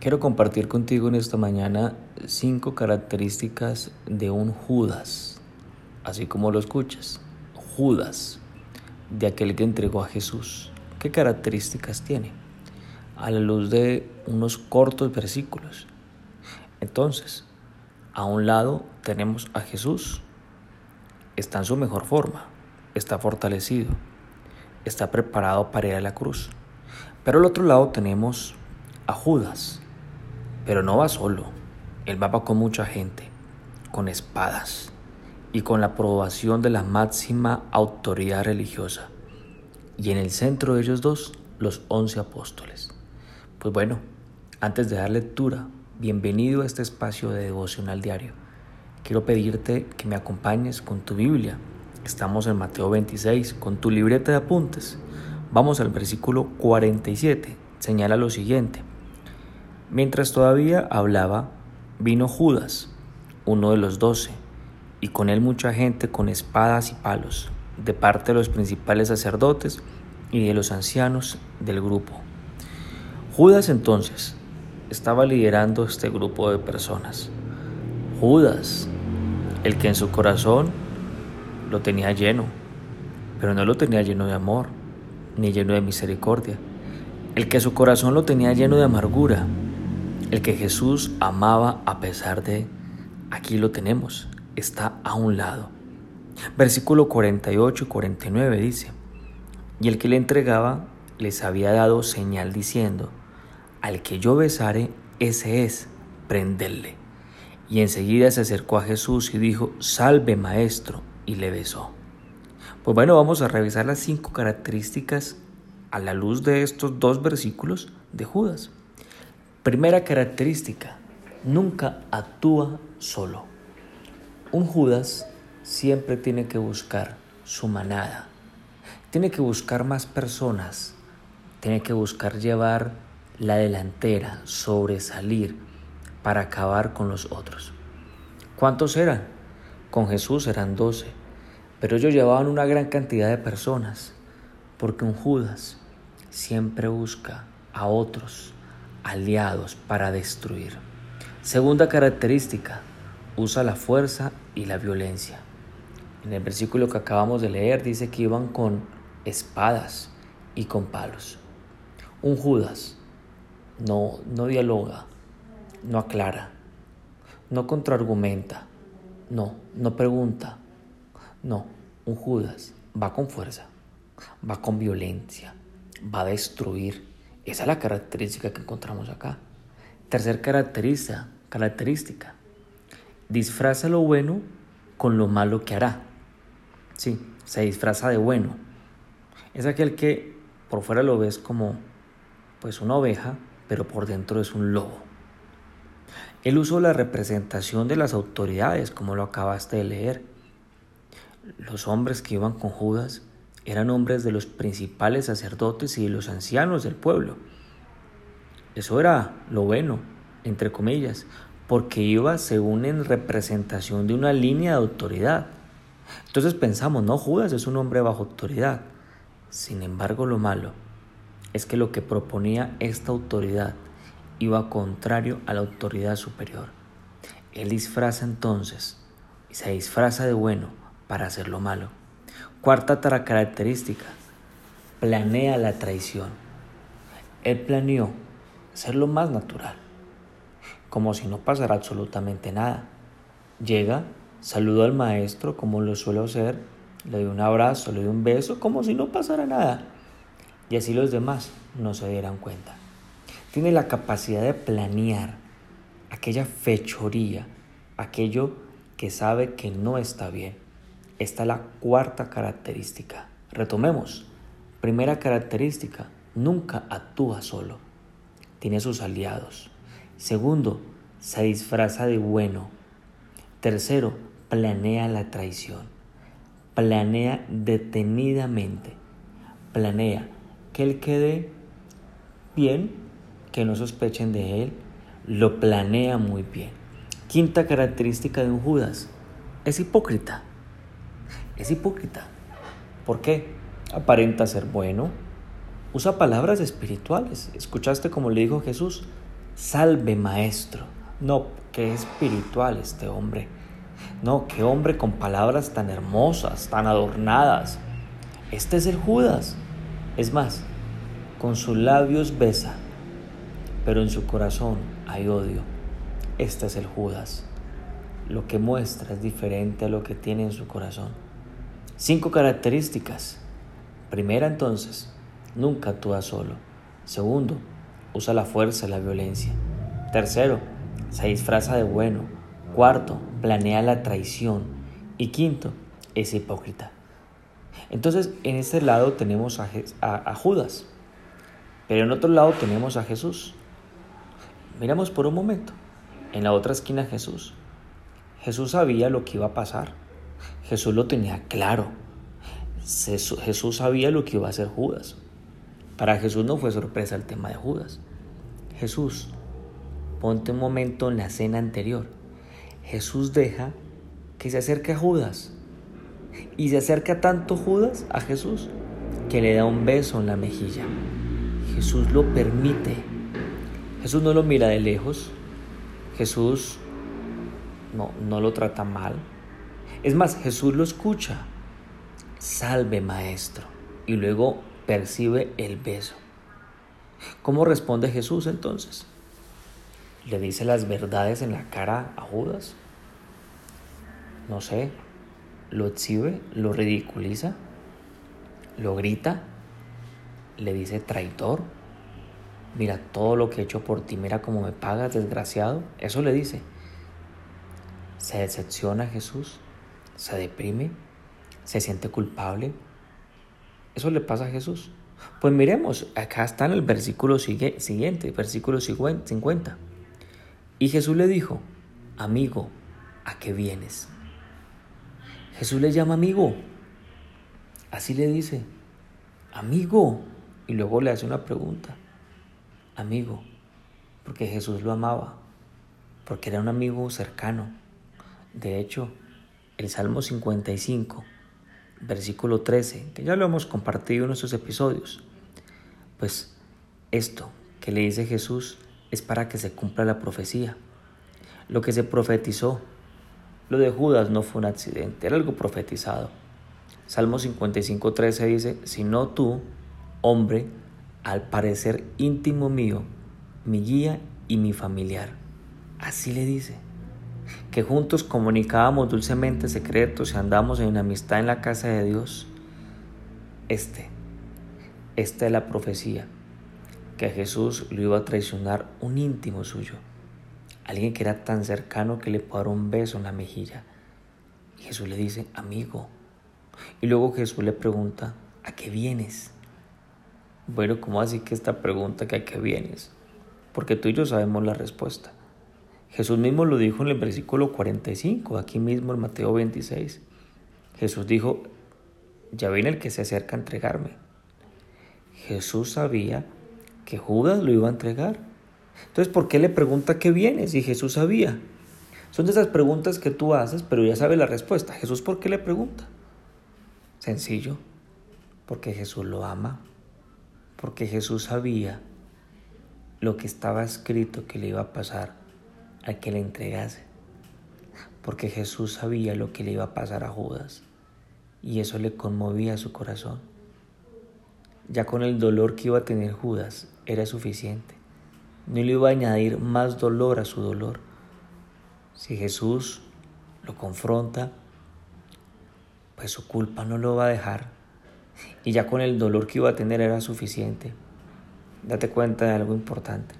Quiero compartir contigo en esta mañana cinco características de un Judas, así como lo escuchas, Judas, de aquel que entregó a Jesús. ¿Qué características tiene? A la luz de unos cortos versículos. Entonces, a un lado tenemos a Jesús, está en su mejor forma, está fortalecido, está preparado para ir a la cruz. Pero al otro lado tenemos a Judas, pero no va solo, él va con mucha gente, con espadas y con la aprobación de la máxima autoridad religiosa. Y en el centro de ellos dos, los once apóstoles. Pues bueno, antes de dar lectura, bienvenido a este espacio de devocional diario. Quiero pedirte que me acompañes con tu Biblia. Estamos en Mateo 26, con tu libreta de apuntes. Vamos al versículo 47. Señala lo siguiente. Mientras todavía hablaba, vino Judas, uno de los doce, y con él mucha gente con espadas y palos, de parte de los principales sacerdotes y de los ancianos del grupo. Judas entonces estaba liderando este grupo de personas. Judas, el que en su corazón lo tenía lleno, pero no lo tenía lleno de amor, ni lleno de misericordia. El que su corazón lo tenía lleno de amargura, el que Jesús amaba a pesar de, aquí lo tenemos, está a un lado. Versículo 48 y 49 dice, y el que le entregaba les había dado señal diciendo, al que yo besare, ese es, prenderle. Y enseguida se acercó a Jesús y dijo, salve maestro, y le besó. Pues bueno, vamos a revisar las cinco características a la luz de estos dos versículos de Judas. Primera característica, nunca actúa solo. Un Judas siempre tiene que buscar su manada, tiene que buscar más personas, tiene que buscar llevar la delantera, sobresalir para acabar con los otros. ¿Cuántos eran? Con Jesús eran doce, pero ellos llevaban una gran cantidad de personas, porque un Judas siempre busca a otros aliados para destruir. Segunda característica, usa la fuerza y la violencia. En el versículo que acabamos de leer dice que iban con espadas y con palos. Un Judas no, no dialoga, no aclara, no contraargumenta, no, no pregunta, no, un Judas va con fuerza, va con violencia, va a destruir esa es la característica que encontramos acá. Tercer característica, característica. Disfraza lo bueno con lo malo que hará. Sí, se disfraza de bueno. Es aquel que por fuera lo ves como pues una oveja, pero por dentro es un lobo. Él usó la representación de las autoridades, como lo acabaste de leer. Los hombres que iban con Judas eran hombres de los principales sacerdotes y de los ancianos del pueblo. Eso era lo bueno, entre comillas, porque iba según en representación de una línea de autoridad. Entonces pensamos, no, Judas es un hombre bajo autoridad. Sin embargo, lo malo es que lo que proponía esta autoridad iba contrario a la autoridad superior. Él disfraza entonces y se disfraza de bueno para hacer lo malo. Cuarta característica, planea la traición. Él planeó ser lo más natural, como si no pasara absolutamente nada. Llega, saluda al maestro como lo suelo hacer, le doy un abrazo, le doy un beso, como si no pasara nada. Y así los demás no se dieran cuenta. Tiene la capacidad de planear aquella fechoría, aquello que sabe que no está bien esta es la cuarta característica. Retomemos. Primera característica, nunca actúa solo. Tiene sus aliados. Segundo, se disfraza de bueno. Tercero, planea la traición. Planea detenidamente. Planea que él quede bien, que no sospechen de él. Lo planea muy bien. Quinta característica de un Judas, es hipócrita es hipócrita. ¿Por qué? Aparenta ser bueno. Usa palabras espirituales. ¿Escuchaste como le dijo Jesús? salve maestro. No, qué espiritual este hombre. No, qué hombre con palabras tan hermosas, tan adornadas. Este es el Judas. Es más, con sus labios besa, pero en su corazón hay odio. Este es el Judas. Lo que muestra es diferente a lo que tiene en su corazón. Cinco características. Primera entonces, nunca actúa solo. Segundo, usa la fuerza y la violencia. Tercero, se disfraza de bueno. Cuarto, planea la traición. Y quinto, es hipócrita. Entonces, en este lado tenemos a, a, Judas, pero en otro lado tenemos a Jesús. Miramos por un momento. En la otra esquina Jesús. Jesús sabía lo que iba a pasar. Jesús lo tenía claro. Jesús sabía lo que iba a hacer Judas. Para Jesús no fue sorpresa el tema de Judas. Jesús, ponte un momento en la cena anterior. Jesús deja que se acerque a Judas. Y se acerca tanto Judas a Jesús que le da un beso en la mejilla. Jesús lo permite. Jesús no lo mira de lejos. Jesús no, no lo trata mal. Es más, Jesús lo escucha. Salve maestro. Y luego percibe el beso. ¿Cómo responde Jesús entonces? ¿Le dice las verdades en la cara a Judas? No sé. ¿Lo exhibe? ¿Lo ridiculiza? ¿Lo grita? ¿Le dice traidor? Mira todo lo que he hecho por ti, mira cómo me pagas, desgraciado. Eso le dice. ¿Se decepciona Jesús? ¿Se deprime? ¿Se siente culpable? Eso le pasa a Jesús. Pues miremos, acá está en el versículo siguiente, versículo 50. Y Jesús le dijo, amigo, ¿a qué vienes? Jesús le llama amigo. Así le dice, amigo. Y luego le hace una pregunta, amigo, porque Jesús lo amaba, porque era un amigo cercano. De hecho, el Salmo 55 versículo 13, que ya lo hemos compartido en nuestros episodios. Pues esto que le dice Jesús es para que se cumpla la profecía. Lo que se profetizó, lo de Judas no fue un accidente, era algo profetizado. Salmo 55, 13 dice, sino tú, hombre, al parecer íntimo mío, mi guía y mi familiar. Así le dice que juntos comunicábamos dulcemente secretos y andamos en amistad en la casa de Dios. Este, esta es la profecía, que a Jesús lo iba a traicionar un íntimo suyo, alguien que era tan cercano que le paró un beso en la mejilla. Y Jesús le dice, amigo. Y luego Jesús le pregunta, ¿a qué vienes? Bueno, ¿cómo así que esta pregunta que a qué vienes? Porque tú y yo sabemos la respuesta. Jesús mismo lo dijo en el versículo 45, aquí mismo en Mateo 26. Jesús dijo, ya viene el que se acerca a entregarme. Jesús sabía que Judas lo iba a entregar. Entonces, ¿por qué le pregunta qué viene si Jesús sabía? Son de esas preguntas que tú haces, pero ya sabes la respuesta. Jesús, ¿por qué le pregunta? Sencillo, porque Jesús lo ama, porque Jesús sabía lo que estaba escrito que le iba a pasar a que le entregase, porque Jesús sabía lo que le iba a pasar a Judas y eso le conmovía su corazón. Ya con el dolor que iba a tener Judas era suficiente. No le iba a añadir más dolor a su dolor. Si Jesús lo confronta, pues su culpa no lo va a dejar. Y ya con el dolor que iba a tener era suficiente. Date cuenta de algo importante.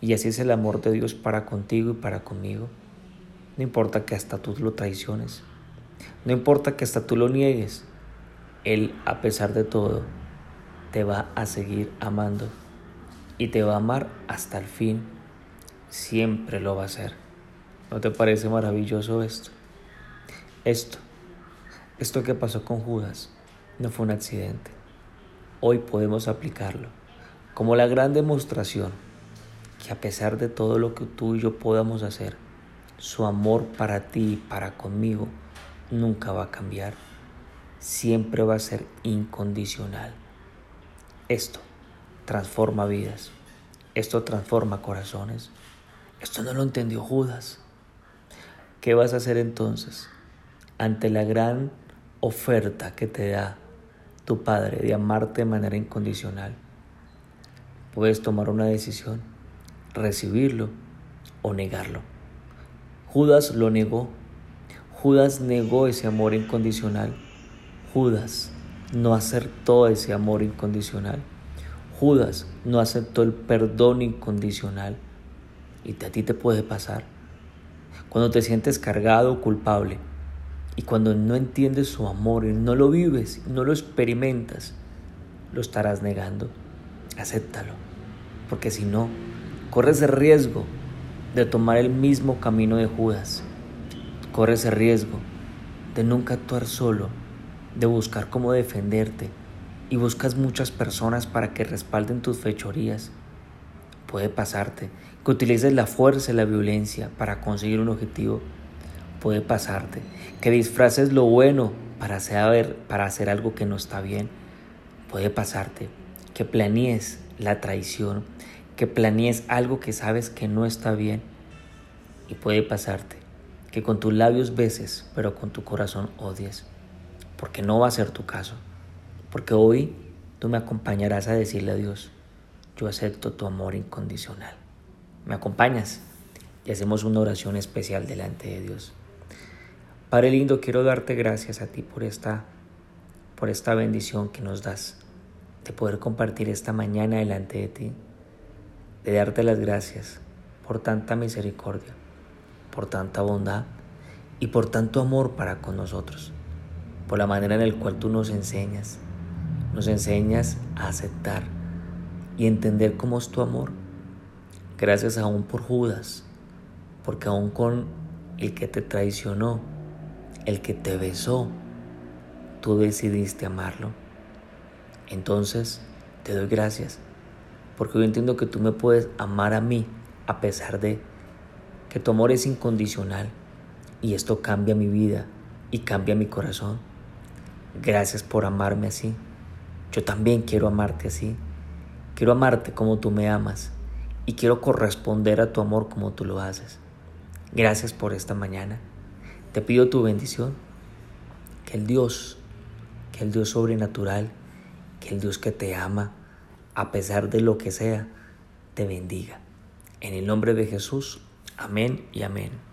Y así es el amor de Dios para contigo y para conmigo. No importa que hasta tú lo traiciones. No importa que hasta tú lo niegues. Él, a pesar de todo, te va a seguir amando. Y te va a amar hasta el fin. Siempre lo va a hacer. ¿No te parece maravilloso esto? Esto, esto que pasó con Judas, no fue un accidente. Hoy podemos aplicarlo como la gran demostración que a pesar de todo lo que tú y yo podamos hacer, su amor para ti y para conmigo nunca va a cambiar. Siempre va a ser incondicional. Esto transforma vidas. Esto transforma corazones. Esto no lo entendió Judas. ¿Qué vas a hacer entonces ante la gran oferta que te da tu Padre de amarte de manera incondicional? Puedes tomar una decisión, recibirlo o negarlo. Judas lo negó. Judas negó ese amor incondicional. Judas no aceptó ese amor incondicional. Judas no aceptó el perdón incondicional. Y a ti te puede pasar. Cuando te sientes cargado o culpable y cuando no entiendes su amor y no lo vives, no lo experimentas, lo estarás negando. Acéptalo. Porque si no, corres el riesgo de tomar el mismo camino de Judas. Corres el riesgo de nunca actuar solo, de buscar cómo defenderte y buscas muchas personas para que respalden tus fechorías. Puede pasarte que utilices la fuerza y la violencia para conseguir un objetivo. Puede pasarte que disfraces lo bueno para hacer, para hacer algo que no está bien. Puede pasarte que planees la traición, que planees algo que sabes que no está bien. Y puede pasarte que con tus labios beses, pero con tu corazón odies. Porque no va a ser tu caso. Porque hoy tú me acompañarás a decirle a Dios, yo acepto tu amor incondicional. ¿Me acompañas? Y hacemos una oración especial delante de Dios. Padre lindo, quiero darte gracias a ti por esta, por esta bendición que nos das, de poder compartir esta mañana delante de ti, de darte las gracias por tanta misericordia, por tanta bondad y por tanto amor para con nosotros, por la manera en la cual tú nos enseñas, nos enseñas a aceptar y entender cómo es tu amor. Gracias aún por Judas, porque aún con el que te traicionó, el que te besó, tú decidiste amarlo. Entonces, te doy gracias, porque yo entiendo que tú me puedes amar a mí a pesar de que tu amor es incondicional y esto cambia mi vida y cambia mi corazón. Gracias por amarme así. Yo también quiero amarte así. Quiero amarte como tú me amas y quiero corresponder a tu amor como tú lo haces. Gracias por esta mañana. Te pido tu bendición. Que el Dios, que el Dios sobrenatural, que el Dios que te ama, a pesar de lo que sea, te bendiga. En el nombre de Jesús. Amén y amén.